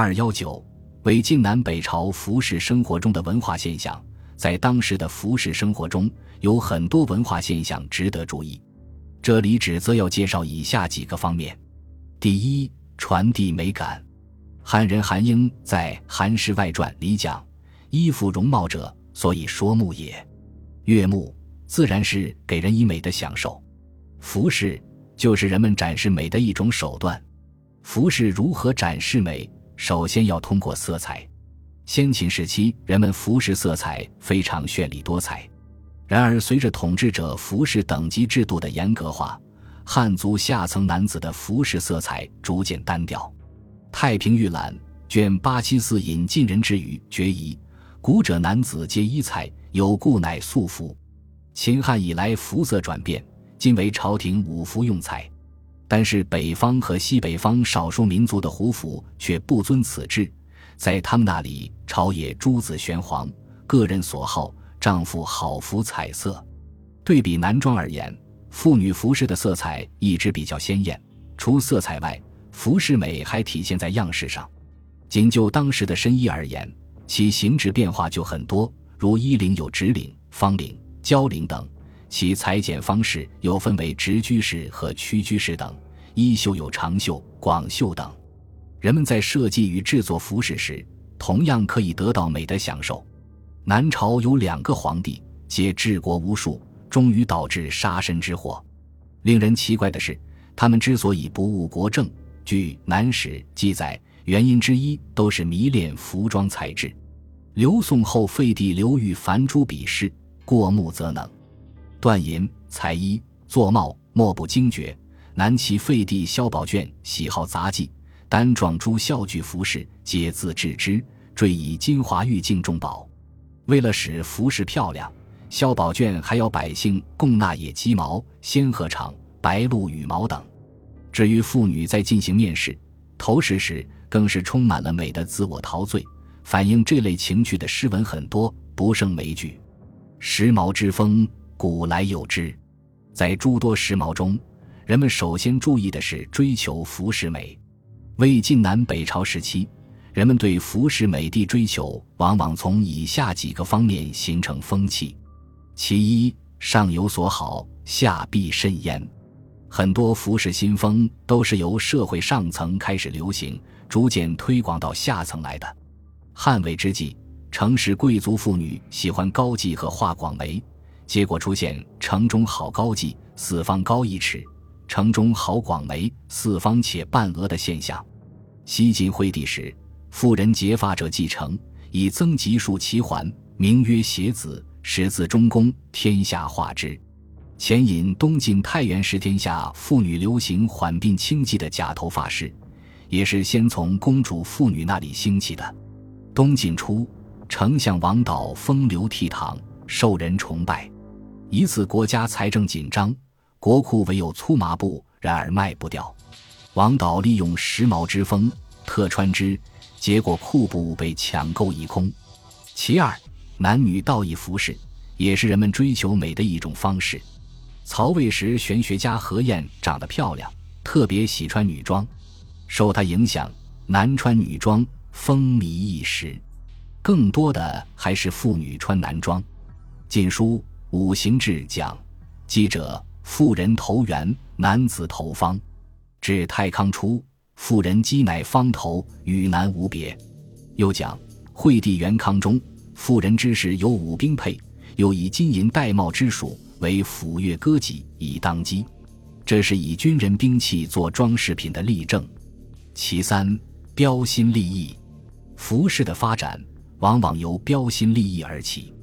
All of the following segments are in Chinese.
二幺九为晋南北朝服饰生活中的文化现象，在当时的服饰生活中有很多文化现象值得注意。这里只则要介绍以下几个方面：第一，传递美感。汉人韩英在《韩氏外传》里讲：“衣服容貌者，所以说目也。悦目自然是给人以美的享受。服饰就是人们展示美的一种手段。服饰如何展示美？首先要通过色彩。先秦时期，人们服饰色彩非常绚丽多彩。然而，随着统治者服饰等级制度的严格化，汉族下层男子的服饰色彩逐渐单调。《太平御览》卷八七四引晋人之语决疑：古者男子皆衣彩，有故乃素服。秦汉以来服色转变，今为朝廷五服用彩。但是北方和西北方少数民族的胡服却不遵此制，在他们那里，朝野诸子玄黄，个人所好，丈夫好服彩色。对比男装而言，妇女服饰的色彩一直比较鲜艳。除色彩外，服饰美还体现在样式上，仅就当时的深衣而言，其形制变化就很多。如衣领有直领、方领、交领等，其裁剪方式又分为直居式和曲居式等。衣袖有长袖、广袖等。人们在设计与制作服饰时，同样可以得到美的享受。南朝有两个皇帝，皆治国无术，终于导致杀身之祸。令人奇怪的是，他们之所以不务国政。据《南史》记载，原因之一都是迷恋服装材质。刘宋后废帝刘裕凡诸比试，过目则能，断银裁衣作帽，莫不精绝。南齐废帝萧宝卷喜好杂技，单状诸孝具服饰，皆自制之，缀以金华玉镜重宝。为了使服饰漂亮，萧宝卷还要百姓供纳野鸡毛、仙鹤肠、白鹿羽毛等。至于妇女在进行面试、投食时，更是充满了美的自我陶醉。反映这类情趣的诗文很多，不胜枚举。时髦之风，古来有之。在诸多时髦中，人们首先注意的是追求服饰美。魏晋南北朝时期，人们对服饰美的追求，往往从以下几个方面形成风气：其一，上有所好，下必甚焉。很多服饰新风都是由社会上层开始流行，逐渐推广到下层来的。汉魏之际，城市贵族妇女喜欢高髻和画广眉，结果出现“城中好高髻，四方高一尺；城中好广眉，四方且半额”的现象。西晋惠帝时，妇人结发者继承，以增吉数其环，名曰协子，始自中宫，天下化之。前引东晋太原时，天下妇女流行缓鬓轻髻的假头发式，也是先从公主妇女那里兴起的。东晋初，丞相王导风流倜傥，受人崇拜。一次国家财政紧张，国库唯有粗麻布，然而卖不掉。王导利用时髦之风，特穿之，结果库布被抢购一空。其二，男女道义服饰，也是人们追求美的一种方式。曹魏时，玄学家何晏长得漂亮，特别喜穿女装。受他影响，男穿女装风靡一时。更多的还是妇女穿男装。《晋书·五行志》讲：“记者妇人头圆，男子头方。”至太康初，妇人肌乃方头，与男无别。又讲：“惠帝元康中，妇人之事有五兵佩，又以金银戴帽之属。”为斧钺戈戟以当机，这是以军人兵器做装饰品的例证。其三，标新立异，服饰的发展往往由标新立异而起。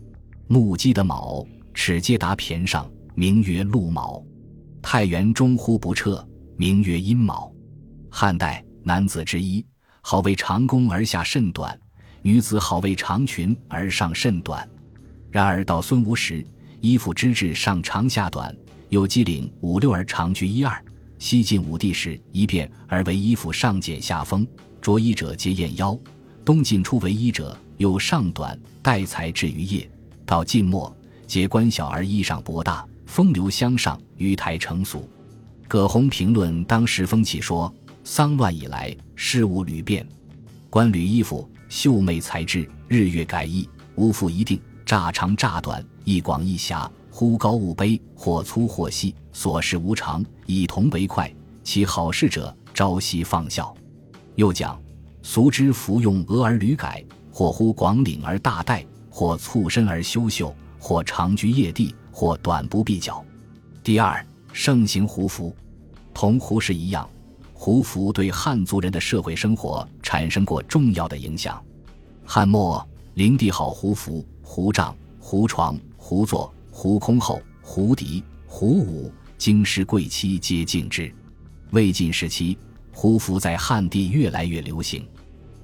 木屐的卯，齿皆达骈上，名曰鹿卯；太原中忽不彻，名曰阴卯。汉代男子之衣，好为长弓而下甚短；女子好为长裙而上甚短。然而到孙吴时，衣服之质上长下短，有机领五六而长居一二。西晋武帝时一变而为衣服上简下丰，着衣者皆燕腰。东晋初为衣者有上短带裁至于腋，到晋末皆官小而衣裳博大，风流相上，于台成俗。葛洪评论当时风气说：丧乱以来，事物屡变，官履衣服，秀媚才智，日月改易，无复一定，乍长乍短，一广一狭，忽高忽卑，或粗或细，所事无常，以同为快。其好事者，朝夕放笑。又讲，俗之服用额而屡改，或忽广领而大戴，或促身而修袖，或长居夜地，或短不必脚。第二，盛行胡服，同胡适一样。胡服对汉族人的社会生活产生过重要的影响。汉末，灵帝好胡服、胡帐、胡床、胡座、胡空后、胡笛、胡舞，京师贵戚皆敬之。魏晋时期，胡服在汉地越来越流行。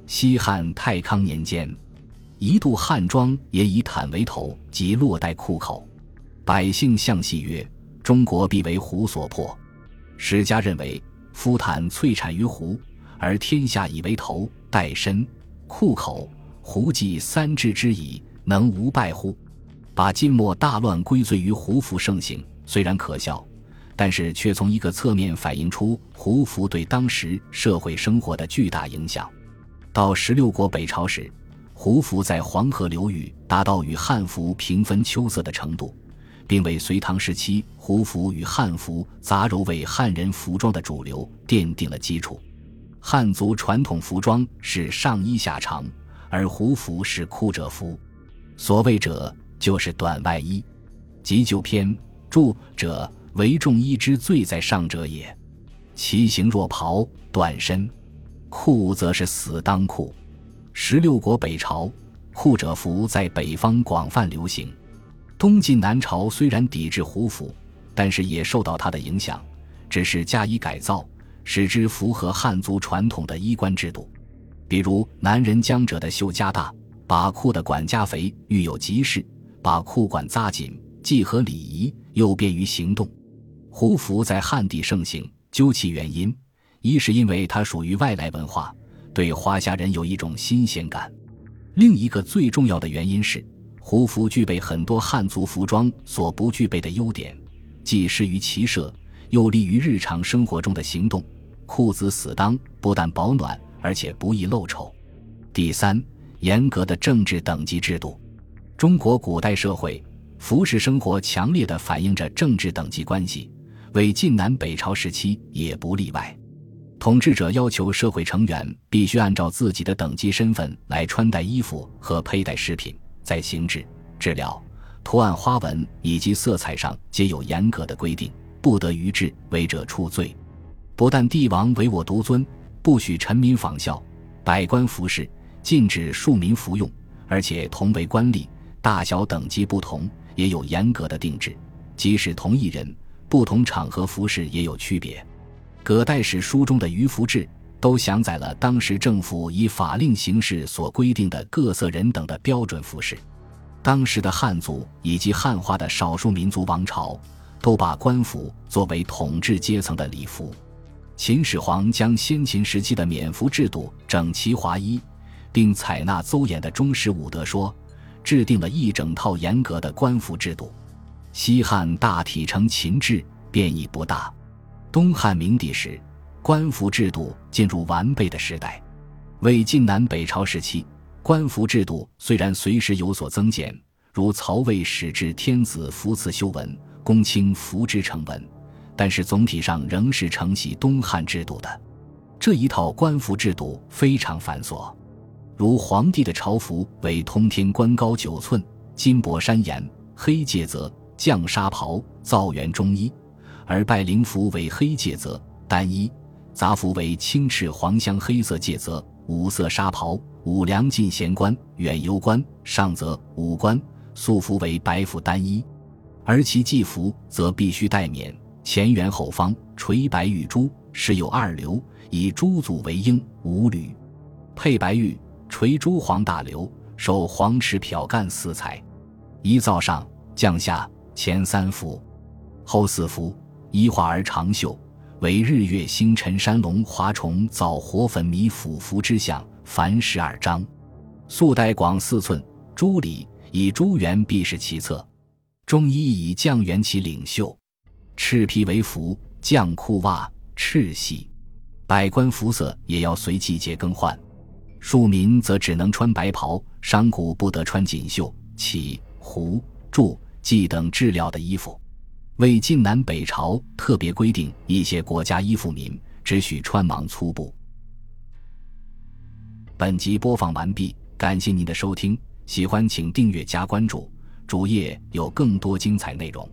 西汉太康年间，一度汉装也以毯为头及落带裤口，百姓向戏曰：“中国必为胡所破。”史家认为。夫毯萃产于胡，而天下以为头、带身、裤口、胡计三至之矣，能无败乎？把晋末大乱归罪于胡服盛行，虽然可笑，但是却从一个侧面反映出胡服对当时社会生活的巨大影响。到十六国北朝时，胡服在黄河流域达到与汉服平分秋色的程度。并为隋唐时期胡服与汉服杂糅为汉人服装的主流奠定了基础。汉族传统服装是上衣下长，而胡服是裤者服。所谓者，就是短外衣。急救篇注者为重衣之最在上者也。其形若袍，短身；裤则是死裆裤。十六国北朝，裤者服在北方广泛流行。东晋南朝虽然抵制胡服，但是也受到它的影响，只是加以改造，使之符合汉族传统的衣冠制度。比如男人将者的袖加大，把裤的管加肥，遇有急事，把裤管扎紧，既合礼仪，又便于行动。胡服在汉地盛行，究其原因，一是因为它属于外来文化，对华夏人有一种新鲜感；另一个最重要的原因是。胡服具备很多汉族服装所不具备的优点，既适于骑射，又利于日常生活中的行动。裤子死裆不但保暖，而且不易露丑。第三，严格的政治等级制度。中国古代社会服饰生活强烈的反映着政治等级关系，为晋南北朝时期也不例外。统治者要求社会成员必须按照自己的等级身份来穿戴衣服和佩戴饰品。在形制、质料、图案、花纹以及色彩上皆有严格的规定，不得逾制，违者处罪。不但帝王唯我独尊，不许臣民仿效，百官服饰禁止庶民服用，而且同为官吏，大小等级不同，也有严格的定制。即使同一人，不同场合服饰也有区别。葛代史书中的渔服志。都详载了当时政府以法令形式所规定的各色人等的标准服饰。当时的汉族以及汉化的少数民族王朝，都把官服作为统治阶层的礼服。秦始皇将先秦时期的免服制度整齐划一，并采纳邹衍的中实五德说，制定了一整套严格的官服制度。西汉大体承秦制，变异不大。东汉明帝时。官服制度进入完备的时代，魏晋南北朝时期，官服制度虽然随时有所增减，如曹魏始制天子服赐修文，公卿服之成文，但是总体上仍是承袭东汉制度的。这一套官服制度非常繁琐，如皇帝的朝服为通天冠高九寸，金帛山岩，黑介泽，绛纱袍，皂圆中衣，而拜灵符为黑戒则单衣。杂服为青赤黄香黑色戒则，五色纱袍，五梁进贤官、远游官，上则五官。素服为白服单衣，而其祭服则必须带冕，前圆后方，垂白玉珠，时有二流，以珠组为缨，五缕，配白玉，垂珠黄大流，手黄池漂干四彩。一灶上降下前三幅，后四幅，一化而长袖。为日月星辰山龙华虫藻活粉米腐服之象，凡十二章，素带广四寸，珠里以珠元必是其策，中衣以绛元其领袖，赤皮为服，绛裤袜赤系，百官服色也要随季节更换。庶民则只能穿白袍，商贾不得穿锦绣、绮、胡、祝、绥等质料的衣服。为晋南北朝特别规定，一些国家衣服民只许穿芒粗布。本集播放完毕，感谢您的收听，喜欢请订阅加关注，主页有更多精彩内容。